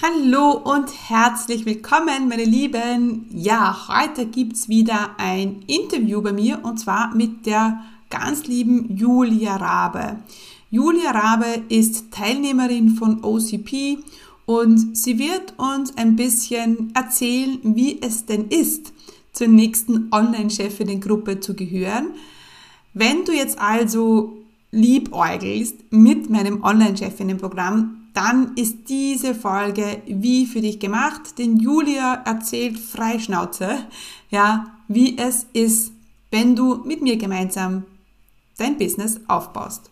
Hallo und herzlich willkommen, meine Lieben. Ja, heute gibt's wieder ein Interview bei mir und zwar mit der ganz lieben Julia Rabe. Julia Rabe ist Teilnehmerin von OCP und sie wird uns ein bisschen erzählen, wie es denn ist, zur nächsten Online-Chefinnen-Gruppe zu gehören. Wenn du jetzt also liebäugelst mit meinem Online-Chefinnen-Programm, dann ist diese Folge wie für dich gemacht, denn Julia erzählt freischnauze, ja, wie es ist, wenn du mit mir gemeinsam dein Business aufbaust.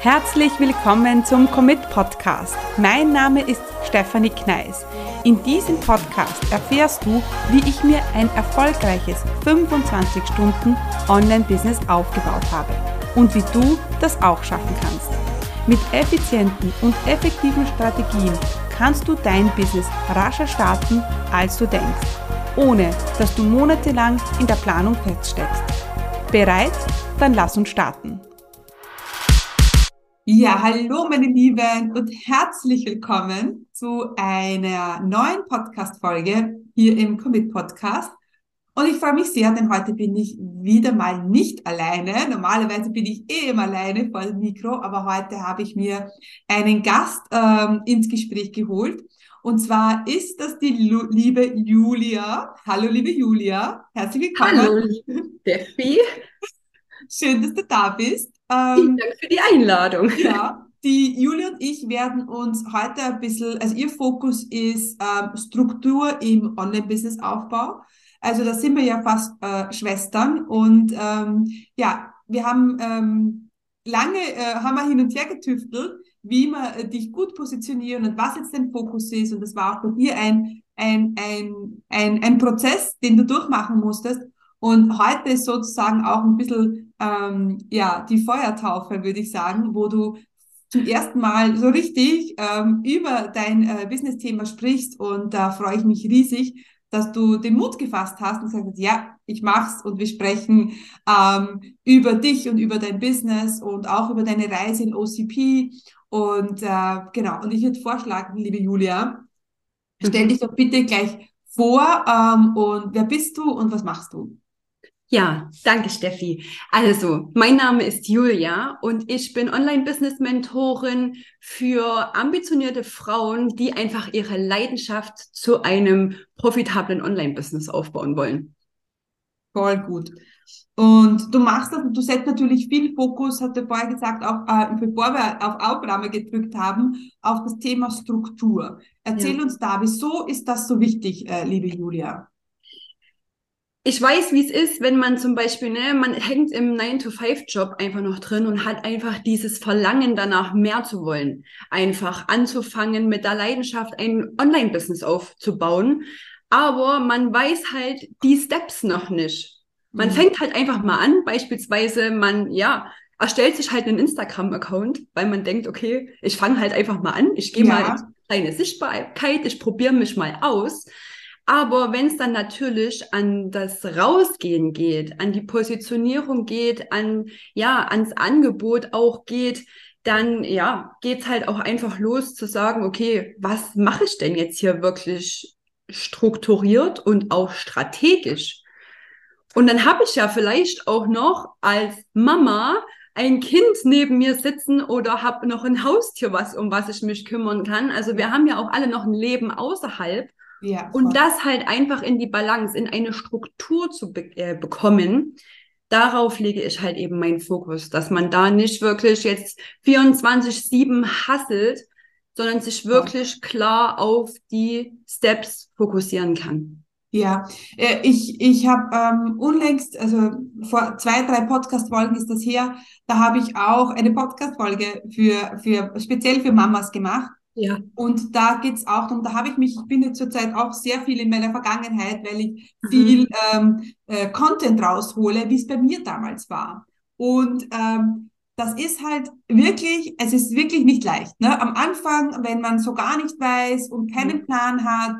Herzlich willkommen zum Commit Podcast. Mein Name ist Stefanie Kneis. In diesem Podcast erfährst du, wie ich mir ein erfolgreiches 25 Stunden Online-Business aufgebaut habe und wie du das auch schaffen kannst. Mit effizienten und effektiven Strategien kannst du dein Business rascher starten, als du denkst, ohne dass du monatelang in der Planung feststeckst. Bereit? Dann lass uns starten. Ja, hallo meine Lieben und herzlich willkommen zu einer neuen Podcast-Folge hier im Commit Podcast. Und ich freue mich sehr, denn heute bin ich wieder mal nicht alleine. Normalerweise bin ich eh immer alleine vor dem Mikro, aber heute habe ich mir einen Gast ähm, ins Gespräch geholt. Und zwar ist das die Lu liebe Julia. Hallo, liebe Julia. Herzlich willkommen. Hallo, liebe Steffi. Schön, dass du da bist. Ähm, Vielen Dank für die Einladung. Ja, die Julia und ich werden uns heute ein bisschen, also ihr Fokus ist ähm, Struktur im Online-Business-Aufbau. Also da sind wir ja fast äh, Schwestern und ähm, ja, wir haben ähm, lange äh, haben wir hin und her getüftelt, wie wir äh, dich gut positionieren und was jetzt dein Fokus ist. Und das war auch bei dir ein, ein, ein, ein, ein Prozess, den du durchmachen musstest. Und heute ist sozusagen auch ein bisschen ähm, ja die Feuertaufe, würde ich sagen, wo du zum ersten Mal so richtig ähm, über dein äh, Business-Thema sprichst und da freue ich mich riesig dass du den Mut gefasst hast und gesagt hast, ja, ich mach's und wir sprechen ähm, über dich und über dein Business und auch über deine Reise in OCP. Und äh, genau, und ich würde vorschlagen, liebe Julia, stell mhm. dich doch bitte gleich vor ähm, und wer bist du und was machst du? Ja, danke Steffi. Also, mein Name ist Julia und ich bin Online-Business-Mentorin für ambitionierte Frauen, die einfach ihre Leidenschaft zu einem profitablen Online-Business aufbauen wollen. Voll gut. Und du machst das, du setzt natürlich viel Fokus, hat er vorher gesagt, auch äh, bevor wir auf Aufnahme gedrückt haben, auf das Thema Struktur. Erzähl ja. uns da, wieso ist das so wichtig, äh, liebe Julia? Ich weiß, wie es ist, wenn man zum Beispiel, ne, man hängt im 9-to-5-Job einfach noch drin und hat einfach dieses Verlangen danach, mehr zu wollen. Einfach anzufangen, mit der Leidenschaft ein Online-Business aufzubauen. Aber man weiß halt die Steps noch nicht. Man mhm. fängt halt einfach mal an, beispielsweise man, ja, erstellt sich halt einen Instagram-Account, weil man denkt, okay, ich fange halt einfach mal an, ich gehe ja. mal in kleine Sichtbarkeit, ich probiere mich mal aus. Aber wenn es dann natürlich an das Rausgehen geht, an die Positionierung geht, an ja ans Angebot auch geht, dann ja geht's halt auch einfach los zu sagen, okay, was mache ich denn jetzt hier wirklich strukturiert und auch strategisch? Und dann habe ich ja vielleicht auch noch als Mama ein Kind neben mir sitzen oder habe noch ein Haustier, was um was ich mich kümmern kann. Also wir haben ja auch alle noch ein Leben außerhalb. Ja, und das halt einfach in die Balance, in eine Struktur zu be äh, bekommen, darauf lege ich halt eben meinen Fokus, dass man da nicht wirklich jetzt 24-7 hasselt, sondern sich wirklich klar auf die Steps fokussieren kann. Ja, äh, ich, ich habe ähm, unlängst, also vor zwei, drei Podcast-Folgen ist das her, da habe ich auch eine Podcast-Folge für, für, speziell für Mamas gemacht. Ja. Und da geht's auch darum, da habe ich mich, ich bin jetzt zurzeit auch sehr viel in meiner Vergangenheit, weil ich mhm. viel ähm, äh, Content raushole, wie es bei mir damals war. Und ähm, das ist halt wirklich, es ist wirklich nicht leicht. Ne? Am Anfang, wenn man so gar nicht weiß und keinen mhm. Plan hat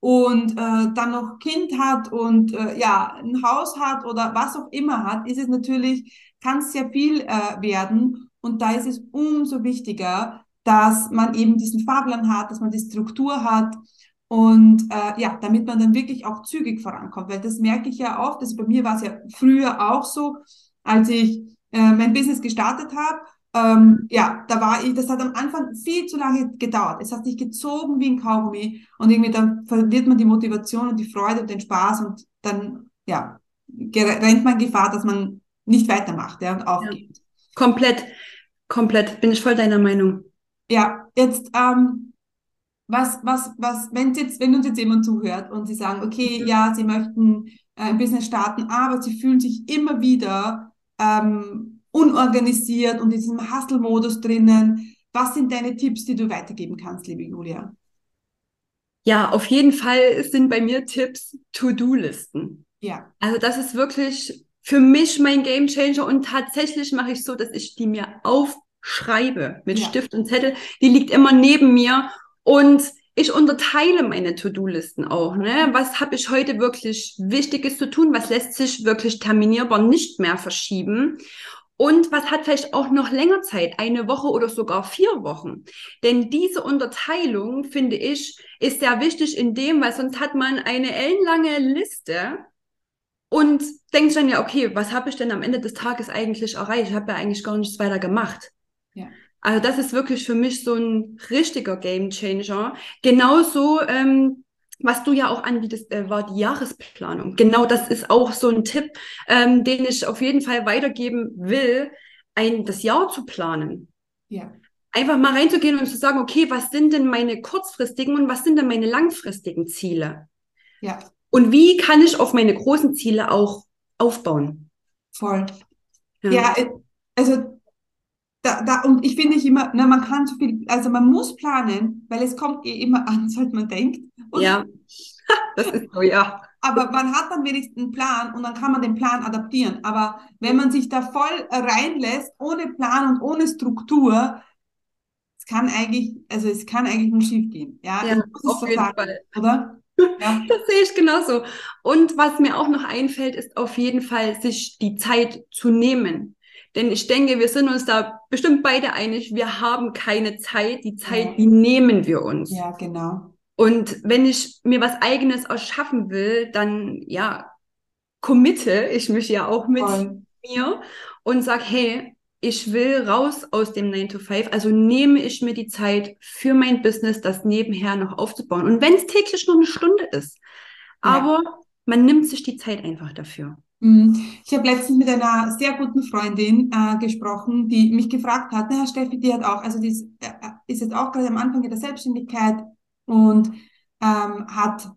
und äh, dann noch Kind hat und äh, ja, ein Haus hat oder was auch immer hat, ist es natürlich, kann es sehr viel äh, werden. Und da ist es umso wichtiger, dass man eben diesen Fahrplan hat, dass man die Struktur hat und äh, ja, damit man dann wirklich auch zügig vorankommt, weil das merke ich ja oft, also bei mir war es ja früher auch so, als ich äh, mein Business gestartet habe, ähm, ja, da war ich, das hat am Anfang viel zu lange gedauert. Es hat sich gezogen wie ein Kaugummi und irgendwie dann verliert man die Motivation und die Freude und den Spaß und dann, ja, rennt man Gefahr, dass man nicht weitermacht ja, und aufgibt. Ja. Komplett, komplett, bin ich voll deiner Meinung. Ja, jetzt, ähm, was, was, was, wenn jetzt, wenn uns jetzt jemand zuhört und sie sagen, okay, mhm. ja, sie möchten äh, ein Business starten, aber sie fühlen sich immer wieder ähm, unorganisiert und in diesem Hustle-Modus drinnen. Was sind deine Tipps, die du weitergeben kannst, liebe Julia? Ja, auf jeden Fall sind bei mir Tipps To-Do-Listen. Ja. Also das ist wirklich für mich mein Game Changer und tatsächlich mache ich so, dass ich die mir aufschreibe mit ja. Stift und Zettel. Die liegt immer neben mir und ich unterteile meine To-Do-Listen auch. Ne? Was habe ich heute wirklich Wichtiges zu tun? Was lässt sich wirklich terminierbar nicht mehr verschieben? Und was hat vielleicht auch noch länger Zeit, eine Woche oder sogar vier Wochen? Denn diese Unterteilung, finde ich, ist sehr wichtig in dem, weil sonst hat man eine ellenlange Liste und denkt dann ja, okay, was habe ich denn am Ende des Tages eigentlich erreicht? Ich habe ja eigentlich gar nichts weiter gemacht. Also das ist wirklich für mich so ein richtiger Game Changer. Genauso, ähm, was du ja auch anbietest, äh, war die Jahresplanung. Genau das ist auch so ein Tipp, ähm, den ich auf jeden Fall weitergeben will, ein, das Jahr zu planen. Ja. Einfach mal reinzugehen und zu sagen, okay, was sind denn meine kurzfristigen und was sind denn meine langfristigen Ziele? Ja. Und wie kann ich auf meine großen Ziele auch aufbauen? Voll. Ja, ja also da, da, und ich finde ich immer, na, man kann so viel, also man muss planen, weil es kommt eh immer anders, als man denkt. Und, ja, das ist so, ja. Aber man hat dann wenigstens einen Plan und dann kann man den Plan adaptieren. Aber wenn man sich da voll reinlässt, ohne Plan und ohne Struktur, es kann eigentlich, also es kann eigentlich nur schief gehen. Ja, ja auf jeden sagen, Fall. Oder? Ja. Das sehe ich genauso. Und was mir auch noch einfällt, ist auf jeden Fall, sich die Zeit zu nehmen. Denn ich denke, wir sind uns da bestimmt beide einig, wir haben keine Zeit. Die Zeit, ja. die nehmen wir uns. Ja, genau. Und wenn ich mir was eigenes erschaffen will, dann ja, committe ich mich ja auch mit Voll. mir und sag, hey, ich will raus aus dem 9 to 5, also nehme ich mir die Zeit für mein Business, das nebenher noch aufzubauen. Und wenn es täglich nur eine Stunde ist, aber ja. man nimmt sich die Zeit einfach dafür. Mhm. Ich habe letztens mit einer sehr guten Freundin äh, gesprochen, die mich gefragt hat, na Steffi, die hat auch, also die ist, äh, ist jetzt auch gerade am Anfang der Selbstständigkeit und ähm, hat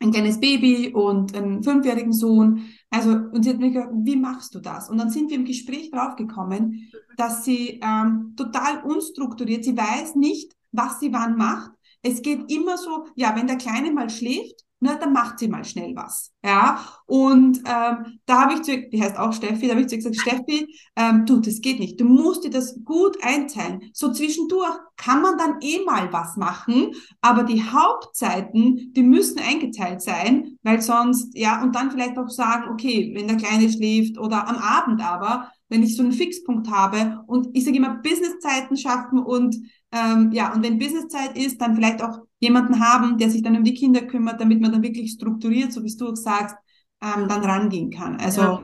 ein kleines Baby und einen fünfjährigen Sohn. Also, und sie hat mich gefragt, wie machst du das? Und dann sind wir im Gespräch draufgekommen, dass sie ähm, total unstrukturiert, sie weiß nicht, was sie wann macht. Es geht immer so, ja, wenn der Kleine mal schläft, na, dann macht sie mal schnell was. Ja, und ähm, da habe ich zu, die heißt auch Steffi, da habe ich zu gesagt, Steffi, ähm, du, das geht nicht. Du musst dir das gut einteilen. So zwischendurch kann man dann eh mal was machen, aber die Hauptzeiten, die müssen eingeteilt sein, weil sonst, ja, und dann vielleicht auch sagen, okay, wenn der Kleine schläft oder am Abend aber, wenn ich so einen Fixpunkt habe und ich sage immer Businesszeiten schaffen und ähm, ja, und wenn Businesszeit ist, dann vielleicht auch jemanden haben, der sich dann um die Kinder kümmert, damit man dann wirklich strukturiert, so wie du sagst, ähm, dann rangehen kann. Also ja.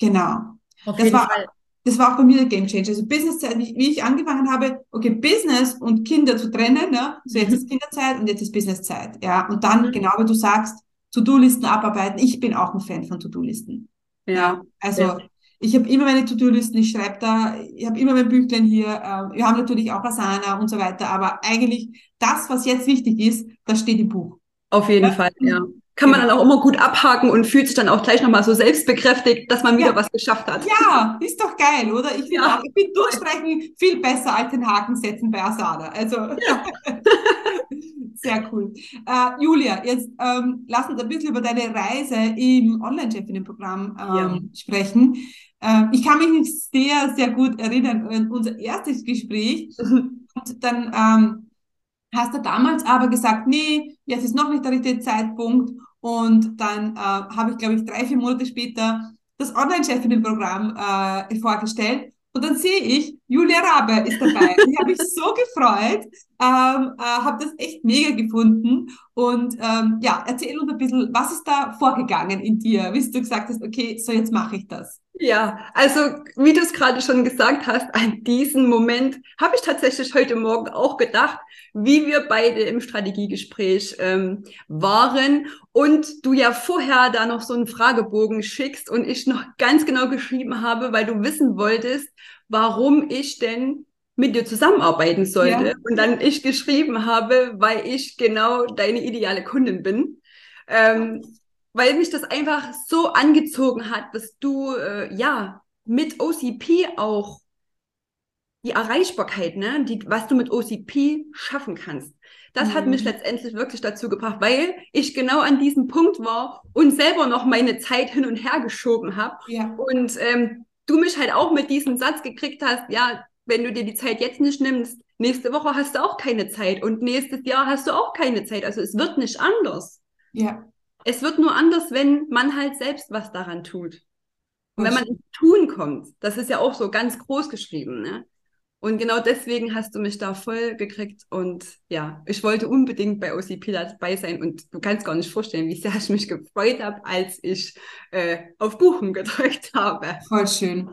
genau. Auf das war, Fall. das war auch bei mir der Game Changer. Also Businesszeit, wie, wie ich angefangen habe, okay, Business und Kinder zu trennen, ne? so jetzt mhm. ist Kinderzeit und jetzt ist Businesszeit. Ja, und dann, mhm. genau wie du sagst, To-Do-Listen abarbeiten. Ich bin auch ein Fan von To-Do-Listen. Ja. Also ja ich habe immer meine To-Do-Listen, ich schreibe da, ich habe immer mein Büchlein hier, äh, wir haben natürlich auch Asana und so weiter, aber eigentlich das, was jetzt wichtig ist, das steht im Buch. Auf jeden ja? Fall, ja. Kann man dann auch immer gut abhaken und fühlt sich dann auch gleich nochmal so selbstbekräftigt, dass man wieder ja. was geschafft hat. Ja, ist doch geil, oder? Ich, ja. ich bin durchstreichen viel besser als den Haken setzen bei Asana. Also ja. sehr cool. Uh, Julia, jetzt ähm, lass uns ein bisschen über deine Reise im Online-Chefinnen-Programm ähm, sprechen. Äh, ich kann mich sehr, sehr gut erinnern an unser erstes Gespräch. Und dann ähm, hast du damals aber gesagt, nee, jetzt ist noch nicht der richtige Zeitpunkt. Und dann äh, habe ich, glaube ich, drei, vier Monate später das Online-Chefinnen-Programm äh, vorgestellt. und dann sehe ich, Julia Rabe ist dabei. ich habe mich so gefreut, ähm, äh, habe das echt mega gefunden. Und ähm, ja, erzähl uns ein bisschen, was ist da vorgegangen in dir, bis du gesagt hast, okay, so jetzt mache ich das. Ja, also wie du es gerade schon gesagt hast, an diesen Moment habe ich tatsächlich heute Morgen auch gedacht, wie wir beide im Strategiegespräch ähm, waren und du ja vorher da noch so einen Fragebogen schickst und ich noch ganz genau geschrieben habe, weil du wissen wolltest, warum ich denn mit dir zusammenarbeiten sollte. Ja. Und dann ich geschrieben habe, weil ich genau deine ideale Kundin bin. Ähm, weil mich das einfach so angezogen hat, dass du äh, ja mit OCP auch die Erreichbarkeit, ne, die, was du mit OCP schaffen kannst. Das mhm. hat mich mhm. letztendlich wirklich dazu gebracht, weil ich genau an diesem Punkt war und selber noch meine Zeit hin und her geschoben habe. Ja. Und ähm, du mich halt auch mit diesem Satz gekriegt hast, ja, wenn du dir die Zeit jetzt nicht nimmst, nächste Woche hast du auch keine Zeit und nächstes Jahr hast du auch keine Zeit. Also es wird nicht anders. Ja. Es wird nur anders, wenn man halt selbst was daran tut. Und wenn man ins Tun kommt, das ist ja auch so ganz groß geschrieben, ne? Und genau deswegen hast du mich da voll gekriegt. Und ja, ich wollte unbedingt bei OCP dabei sein. Und du kannst gar nicht vorstellen, wie sehr ich mich gefreut habe, als ich äh, auf Buchen gedrückt habe. Voll schön.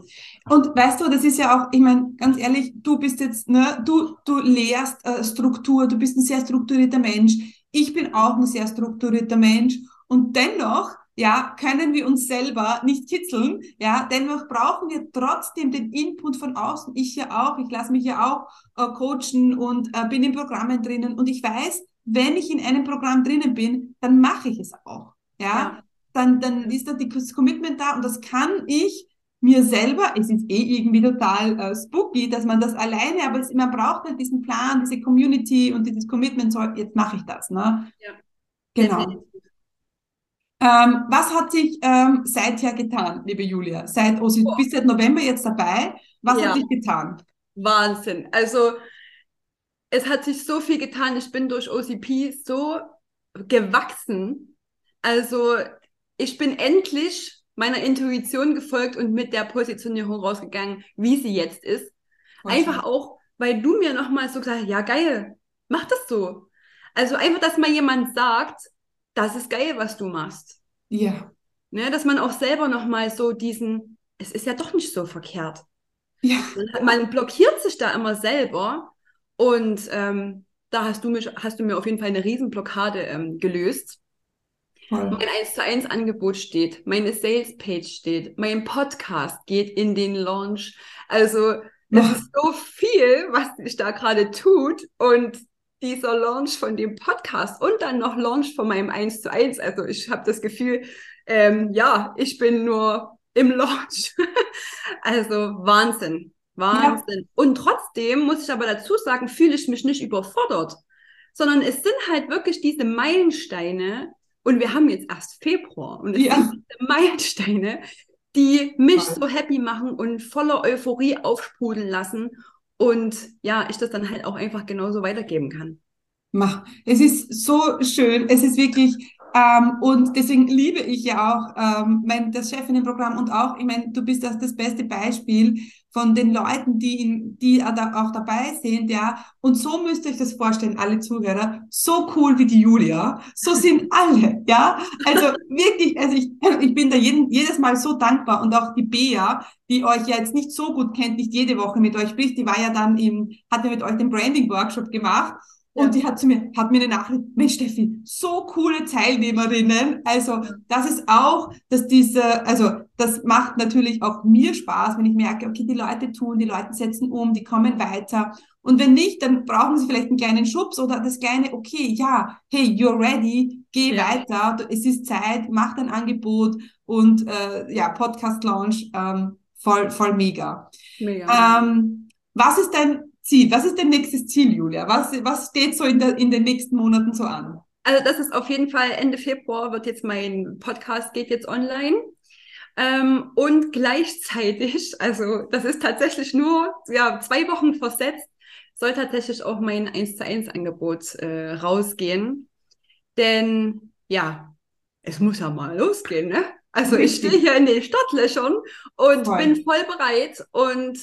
Und weißt du, das ist ja auch, ich meine, ganz ehrlich, du bist jetzt, ne, du, du lehrst äh, Struktur, du bist ein sehr strukturierter Mensch. Ich bin auch ein sehr strukturierter Mensch. Und dennoch ja, können wir uns selber nicht kitzeln, ja, dennoch brauchen wir trotzdem den Input von außen. Ich ja auch, ich lasse mich ja auch äh, coachen und äh, bin in Programmen drinnen und ich weiß, wenn ich in einem Programm drinnen bin, dann mache ich es auch, ja, ja. Dann, dann ist da das Commitment da und das kann ich mir selber, es ist eh irgendwie total äh, spooky, dass man das alleine, aber es, man braucht halt diesen Plan, diese Community und dieses Commitment, so, jetzt mache ich das, ne? Ja. Genau. Ähm, was hat sich ähm, seither getan, liebe Julia? Seit, oh, Sie oh. bist seit November jetzt dabei. Was ja. hat sich getan? Wahnsinn. Also es hat sich so viel getan. Ich bin durch OCP so gewachsen. Also ich bin endlich meiner Intuition gefolgt und mit der Positionierung rausgegangen, wie sie jetzt ist. Einfach auch, weil du mir nochmal so gesagt hast, ja geil, mach das so. Also einfach, dass mal jemand sagt, das ist geil, was du machst. Ja. Ne, dass man auch selber nochmal so diesen, es ist ja doch nicht so verkehrt. Ja. Man blockiert sich da immer selber und ähm, da hast du, mich, hast du mir auf jeden Fall eine Riesenblockade ähm, gelöst. Voll. Mein 1 zu 1 Angebot steht, meine Sales Page steht, mein Podcast geht in den Launch. Also es ist so viel, was sich da gerade tut und dieser Launch von dem Podcast und dann noch Launch von meinem 1 zu 1. Also ich habe das Gefühl, ähm, ja, ich bin nur im Launch. also Wahnsinn, Wahnsinn. Ja. Und trotzdem muss ich aber dazu sagen, fühle ich mich nicht überfordert, sondern es sind halt wirklich diese Meilensteine und wir haben jetzt erst Februar und es ja. sind diese Meilensteine, die mich so happy machen und voller Euphorie aufsprudeln lassen und ja, ich das dann halt auch einfach genauso weitergeben kann. Mach. Es ist so schön. Es ist wirklich, ähm, und deswegen liebe ich ja auch ähm, mein, das Chefinnenprogramm und auch, ich meine, du bist das, das beste Beispiel von den Leuten, die, in, die auch dabei sind, ja. Und so müsst ihr euch das vorstellen, alle Zuhörer. So cool wie die Julia. So sind alle, ja. Also wirklich, also ich, ich bin da jeden, jedes Mal so dankbar und auch die Bea, die euch ja jetzt nicht so gut kennt, nicht jede Woche mit euch spricht, die war ja dann im, hat ja mit euch den Branding Workshop und die hat zu mir, hat mir eine Nachricht, Mensch Steffi, so coole Teilnehmerinnen. Also das ist auch, dass diese, also das macht natürlich auch mir Spaß, wenn ich merke, okay, die Leute tun, die Leute setzen um, die kommen weiter. Und wenn nicht, dann brauchen sie vielleicht einen kleinen Schubs oder das kleine, okay, ja, hey, you're ready, geh ja. weiter, es ist Zeit, mach dein Angebot und äh, ja, Podcast Launch, ähm, voll, voll mega. mega. Ähm, was ist dein Ziel? Was ist dein nächstes Ziel, Julia? Was, was steht so in, der, in den nächsten Monaten so an? Also das ist auf jeden Fall Ende Februar wird jetzt mein Podcast geht jetzt online. Ähm, und gleichzeitig, also das ist tatsächlich nur ja, zwei Wochen versetzt, soll tatsächlich auch mein 1 zu 1 Angebot äh, rausgehen. Denn ja, es muss ja mal losgehen, ne? Also ich stehe hier in den Startlöchern und voll. bin voll bereit und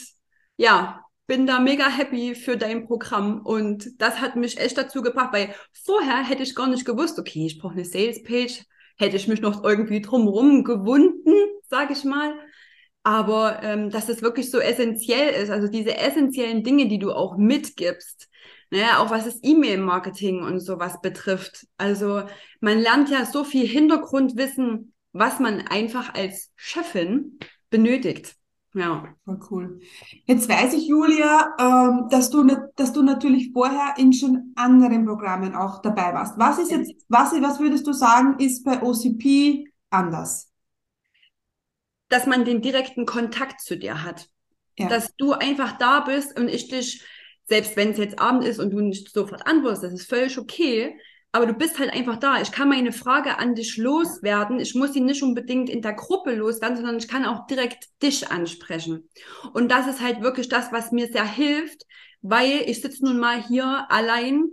ja, bin da mega happy für dein Programm und das hat mich echt dazu gebracht, weil vorher hätte ich gar nicht gewusst, okay, ich brauche eine Sales Page, hätte ich mich noch irgendwie drumherum gewunden, sage ich mal. Aber ähm, dass es wirklich so essentiell ist, also diese essentiellen Dinge, die du auch mitgibst, ne, auch was das E-Mail-Marketing und sowas betrifft. Also man lernt ja so viel Hintergrundwissen, was man einfach als Chefin benötigt. Ja. Voll cool. Jetzt weiß ich, Julia, ähm, dass du, dass du natürlich vorher in schon anderen Programmen auch dabei warst. Was ist jetzt, was, was würdest du sagen, ist bei OCP anders? Dass man den direkten Kontakt zu dir hat. Ja. Dass du einfach da bist und ich dich, selbst wenn es jetzt Abend ist und du nicht sofort antwortest, das ist völlig okay, aber du bist halt einfach da. Ich kann meine Frage an dich loswerden. Ich muss sie nicht unbedingt in der Gruppe loswerden, sondern ich kann auch direkt dich ansprechen. Und das ist halt wirklich das, was mir sehr hilft, weil ich sitze nun mal hier allein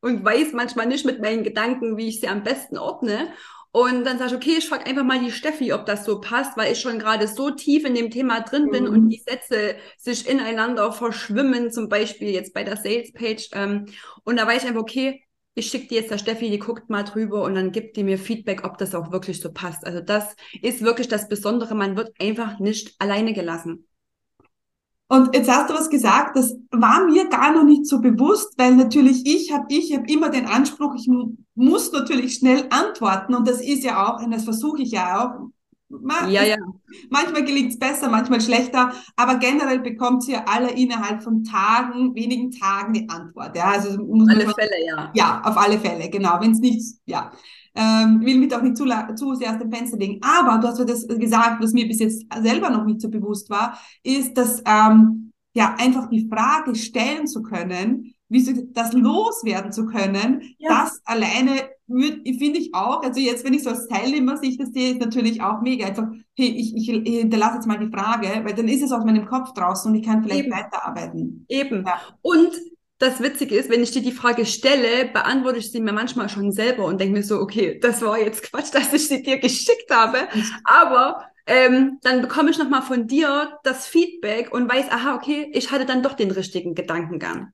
und weiß manchmal nicht mit meinen Gedanken, wie ich sie am besten ordne. Und dann sage ich, okay, ich frage einfach mal die Steffi, ob das so passt, weil ich schon gerade so tief in dem Thema drin bin mhm. und die Sätze sich ineinander verschwimmen, zum Beispiel jetzt bei der Sales Page. Ähm, und da weiß ich einfach, okay, ich schicke dir jetzt der Steffi, die guckt mal drüber und dann gibt die mir Feedback, ob das auch wirklich so passt. Also das ist wirklich das Besondere. Man wird einfach nicht alleine gelassen. Und jetzt hast du was gesagt, das war mir gar noch nicht so bewusst, weil natürlich ich habe ich habe immer den Anspruch, ich muss natürlich schnell antworten und das ist ja auch, und das versuche ich ja auch, man, ja, ja. Manchmal gelingt es besser, manchmal schlechter, aber generell bekommt sie ja alle innerhalb von Tagen, wenigen Tagen die Antwort. Ja, also auf alle mal, Fälle, ja. Ja, auf alle Fälle, genau. Wenn es nicht, ja. Ähm, will mich doch nicht zu, zu sehr aus dem Fenster legen. Aber du hast ja das gesagt, was mir bis jetzt selber noch nicht so bewusst war, ist, dass ähm, ja einfach die Frage stellen zu können, wie sie das loswerden zu können, ja. das alleine finde ich auch, also jetzt, wenn ich so als Teilnehmer sich das sehe, ist natürlich auch mega. Einfach, hey, ich, ich, ich hinterlasse jetzt mal die Frage, weil dann ist es aus meinem Kopf draußen und ich kann vielleicht Eben. weiterarbeiten. Eben. Ja. Und das Witzige ist, wenn ich dir die Frage stelle, beantworte ich sie mir manchmal schon selber und denke mir so, okay, das war jetzt Quatsch, dass ich sie dir geschickt habe. Aber ähm, dann bekomme ich nochmal von dir das Feedback und weiß, aha, okay, ich hatte dann doch den richtigen Gedankengang.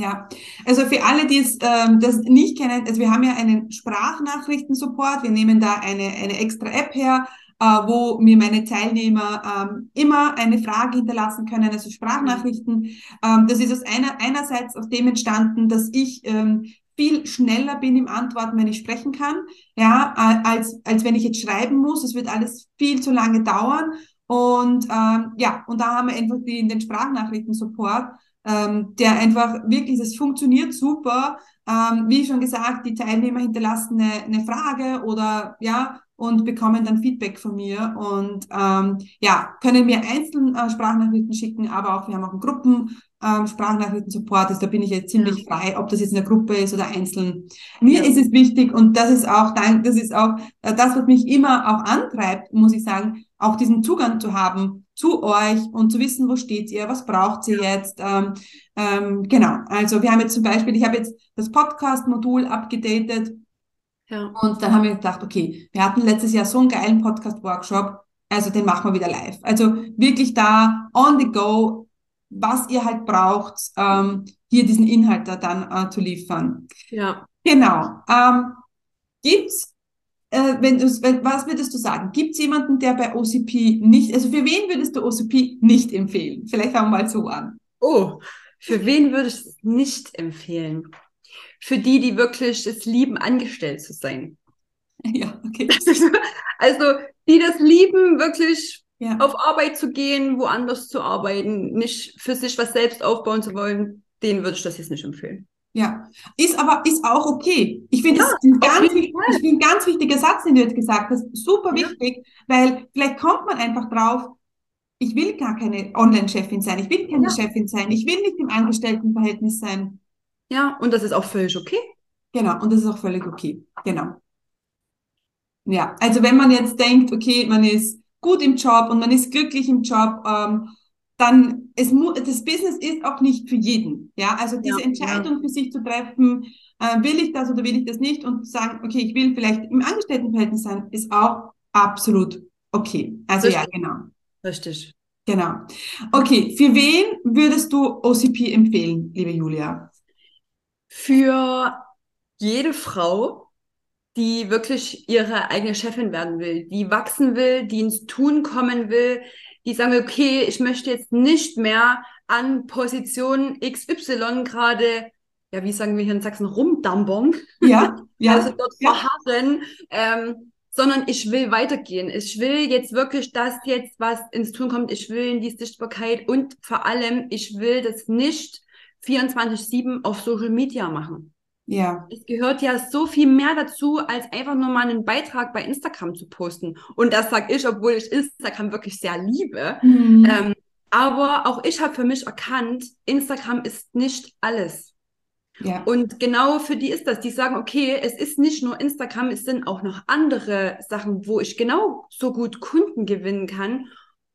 Ja, also für alle, die es ähm, das nicht kennen, also wir haben ja einen Sprachnachrichten-Support. Wir nehmen da eine, eine extra App her, äh, wo mir meine Teilnehmer ähm, immer eine Frage hinterlassen können, also Sprachnachrichten. Ähm, das ist aus einer, einerseits aus dem entstanden, dass ich ähm, viel schneller bin im Antworten, wenn ich sprechen kann, ja, als, als wenn ich jetzt schreiben muss. Es wird alles viel zu lange dauern. Und ähm, ja, und da haben wir einfach die, den Sprachnachrichten-Support ähm, der einfach wirklich, es funktioniert super. Ähm, wie schon gesagt, die Teilnehmer hinterlassen eine, eine Frage oder ja, und bekommen dann Feedback von mir und ähm, ja, können mir einzeln äh, Sprachnachrichten schicken, aber auch wir haben auch einen Gruppen ähm, Sprachnachrichten-Support ist, da bin ich jetzt ziemlich ja. frei, ob das jetzt in der Gruppe ist oder einzeln. Mir ja. ist es wichtig und das ist auch, das ist auch äh, das, was mich immer auch antreibt, muss ich sagen, auch diesen Zugang zu haben zu euch und zu wissen, wo steht ihr, was braucht ihr jetzt. Ähm, ähm, genau, also wir haben jetzt zum Beispiel, ich habe jetzt das Podcast-Modul abgedatet ja. und dann haben wir gedacht, okay, wir hatten letztes Jahr so einen geilen Podcast-Workshop, also den machen wir wieder live. Also wirklich da on the go, was ihr halt braucht, ähm, hier diesen Inhalt da dann äh, zu liefern. Ja. Genau. Ähm, gibt's äh, wenn du, was würdest du sagen? Gibt es jemanden, der bei OCP nicht, also für wen würdest du OCP nicht empfehlen? Vielleicht fangen wir mal so an. Oh, für wen würde ich es nicht empfehlen? Für die, die wirklich es lieben, angestellt zu sein. Ja, okay. Also, die das lieben, wirklich ja. auf Arbeit zu gehen, woanders zu arbeiten, nicht für sich was selbst aufbauen zu wollen, denen würde ich das jetzt nicht empfehlen. Ja, ist aber ist auch okay. Ich finde, ja, das ist ein ganz, ich find, ein ganz wichtiger Satz, den du jetzt gesagt hast. Super ja. wichtig, weil vielleicht kommt man einfach drauf, ich will gar keine Online-Chefin sein, ich will keine ja. Chefin sein, ich will nicht im Angestelltenverhältnis sein. Ja, und das ist auch völlig okay. Genau, und das ist auch völlig okay. Genau. Ja, also wenn man jetzt denkt, okay, man ist gut im Job und man ist glücklich im Job, ähm, dann es das Business ist auch nicht für jeden. Ja, also diese ja, Entscheidung ja. für sich zu treffen, äh, will ich das oder will ich das nicht und sagen, okay, ich will vielleicht im Angestelltenverhältnis sein, ist auch absolut okay. Also Richtig. ja, genau. Richtig. Genau. Okay, für wen würdest du OCP empfehlen, liebe Julia? Für jede Frau, die wirklich ihre eigene Chefin werden will, die wachsen will, die ins Tun kommen will, die sagen, okay, ich möchte jetzt nicht mehr an Position XY gerade, ja, wie sagen wir hier in Sachsen, rumdampern. Ja, ja. Also dort ja. verharren, ähm, sondern ich will weitergehen. Ich will jetzt wirklich, dass jetzt was ins Tun kommt. Ich will in die Sichtbarkeit und vor allem, ich will das nicht 24-7 auf Social Media machen. Ja. Es gehört ja so viel mehr dazu, als einfach nur mal einen Beitrag bei Instagram zu posten. Und das sage ich, obwohl ich Instagram wirklich sehr liebe. Mhm. Ähm, aber auch ich habe für mich erkannt, Instagram ist nicht alles. Ja. Und genau für die ist das. Die sagen, okay, es ist nicht nur Instagram, es sind auch noch andere Sachen, wo ich genau so gut Kunden gewinnen kann.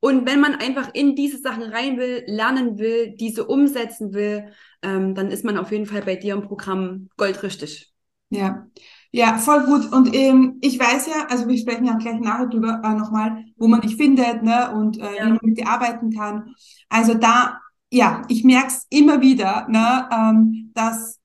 Und wenn man einfach in diese Sachen rein will, lernen will, diese umsetzen will, ähm, dann ist man auf jeden Fall bei dir im Programm goldrichtig. Ja, ja, voll gut. Und ähm, ich weiß ja, also wir sprechen ja gleich nachher drüber äh, nochmal, wo man dich findet ne, und äh, Ja. wie man mit dir arbeiten kann. Also da, ja, ich merke es immer wieder, ne, ähm, dass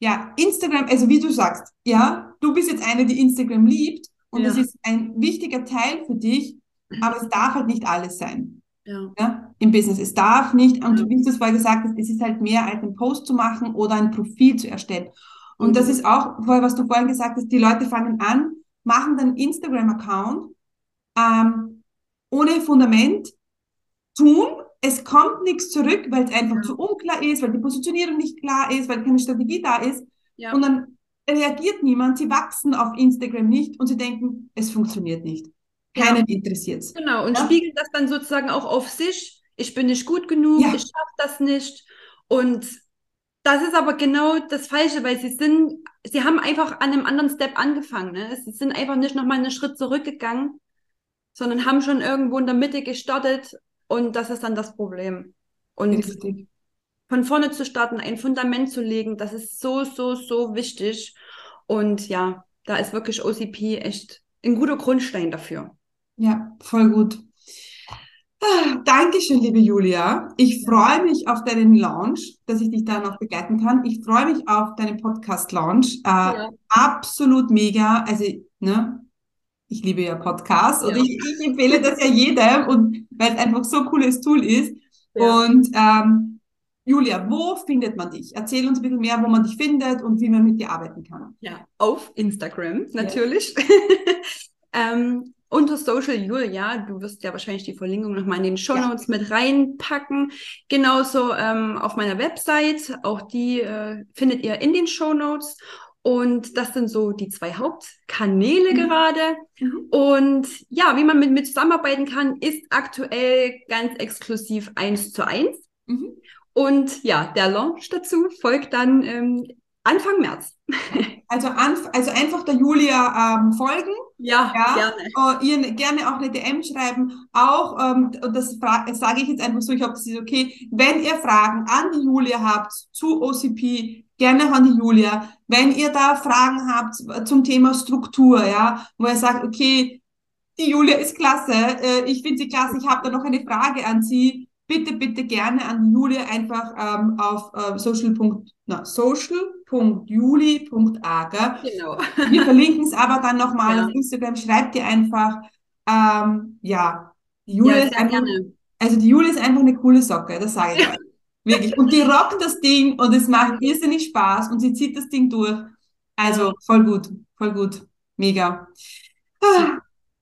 ja Instagram, also wie du sagst, ja, du bist jetzt eine, die Instagram liebt und Ja. das ist ein wichtiger Teil für dich, aber es darf halt nicht alles sein Ja. ja, im Business. Es darf nicht, und Ja. wie du es vorher gesagt hast, es ist halt mehr als einen Post zu machen oder ein Profil zu erstellen. Und das Mhm. ist auch, was du vorhin gesagt hast, die Leute fangen an, machen dann Instagram-Account ähm, ohne Fundament, tun, es kommt nichts zurück, weil es einfach Ja. zu unklar ist, weil die Positionierung nicht klar ist, weil keine Strategie da ist. Ja. Und dann reagiert niemand, sie wachsen auf Instagram nicht und sie denken, es funktioniert nicht. Ja. Keinen interessiert's. Genau, und Ja. spiegelt das dann sozusagen auch auf sich. Ich bin nicht gut genug, Ja. ich schaffe das nicht. Und das ist aber genau das Falsche, weil sie sind, sie haben einfach an einem anderen Step angefangen. Ne? Sie sind einfach nicht nochmal einen Schritt zurückgegangen, sondern haben schon irgendwo in der Mitte gestartet und das ist dann das Problem. Und Richtig. von vorne zu starten, ein Fundament zu legen, das ist so, so, so wichtig. Und ja, da ist wirklich OCP echt ein guter Grundstein dafür. Ja, voll gut. Ah, Dankeschön, liebe Julia. Ich freue mich auf deinen Launch, dass ich dich da noch begleiten kann. Ich freue mich auf deinen Podcast-Launch. Äh, Ja. Absolut mega. Also, ne, ich liebe ja Podcasts und Ja. ich, ich empfehle das ja jedem und weil es einfach so ein cooles Tool ist. Ja. Und ähm, Julia, wo findet man dich? Erzähl uns ein bisschen mehr, wo man dich findet und wie man mit dir arbeiten kann. Ja, auf Instagram natürlich. ähm, unter Social Julia, du wirst ja wahrscheinlich die Verlinkung nochmal in den Show Notes mit reinpacken. Genauso ähm, auf meiner Website, auch die äh, findet ihr in den Show Notes. Und das sind so die zwei Hauptkanäle Mhm. gerade. Mhm. Und ja, wie man mit mir zusammenarbeiten kann, ist aktuell ganz exklusiv eins zu eins. Mhm. Und ja, der Launch dazu folgt dann ähm, Anfang März. Also, anf also einfach der Julia ähm, folgen. Ja, Ja, gerne. äh, ihr gerne auch eine DM schreiben. Auch, ähm, und das sage ich jetzt einfach so, ich hoffe, das ist okay. Wenn ihr Fragen an die Julia habt zu OCP, gerne an die Julia. Wenn ihr da Fragen habt zum Thema Struktur, ja, wo ihr sagt, okay, die Julia ist klasse, äh, ich finde sie klasse, ich habe da noch eine Frage an sie, bitte, bitte gerne an die Julia einfach ähm, auf äh, social. Na, social.juli.a. Genau. Wir verlinken es aber dann nochmal Ja. auf Instagram. Schreibt ihr einfach, ähm, ja, die Julia Ja, ist einfach, gerne. also die Julia ist einfach eine coole Socke, das sage ich euch. Wirklich. Und die rockt das Ding und es macht irrsinnig Spaß und sie zieht das Ding durch. Also voll gut, voll gut. Mega. Ah,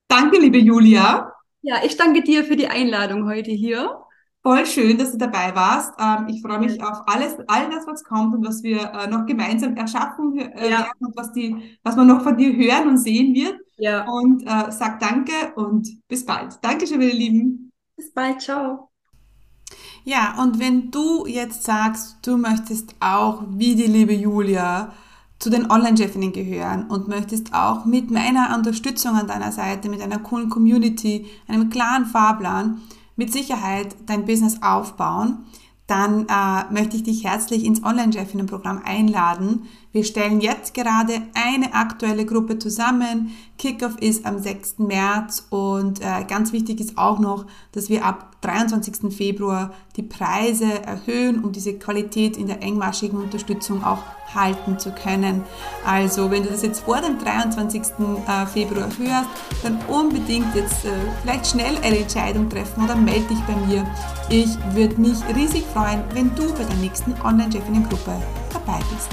danke, liebe Julia. Ja, ich danke dir für die Einladung heute hier. Voll schön, dass du dabei warst. Ähm, ich freue mich auf alles, all das, was kommt und was wir äh, noch gemeinsam erschaffen äh, Ja. werden und was die, was man noch von dir hören und sehen wird. Ja. Und äh, sag danke und bis bald. Dankeschön, meine Lieben. Bis bald. Ciao. Ja, und wenn du jetzt sagst, du möchtest auch wie die liebe Julia zu den Online-Chefinnen gehören und möchtest auch mit meiner Unterstützung an deiner Seite, mit einer coolen Community, einem klaren Fahrplan, mit Sicherheit dein Business aufbauen, dann äh, möchte ich dich herzlich ins Online-Chefinnen-Programm einladen. Wir stellen jetzt gerade eine aktuelle Gruppe zusammen. Kickoff ist am 6. März und äh, ganz wichtig ist auch noch, dass wir ab 23. Februar die Preise erhöhen, um diese Qualität in der engmaschigen Unterstützung auch halten zu können. Also, wenn du das jetzt vor dem 23. Äh, Februar hörst, dann unbedingt jetzt äh, vielleicht schnell eine Entscheidung treffen oder melde dich bei mir. Ich würde mich riesig freuen, wenn du bei der nächsten Online-Chefinnen-Gruppe dabei bist.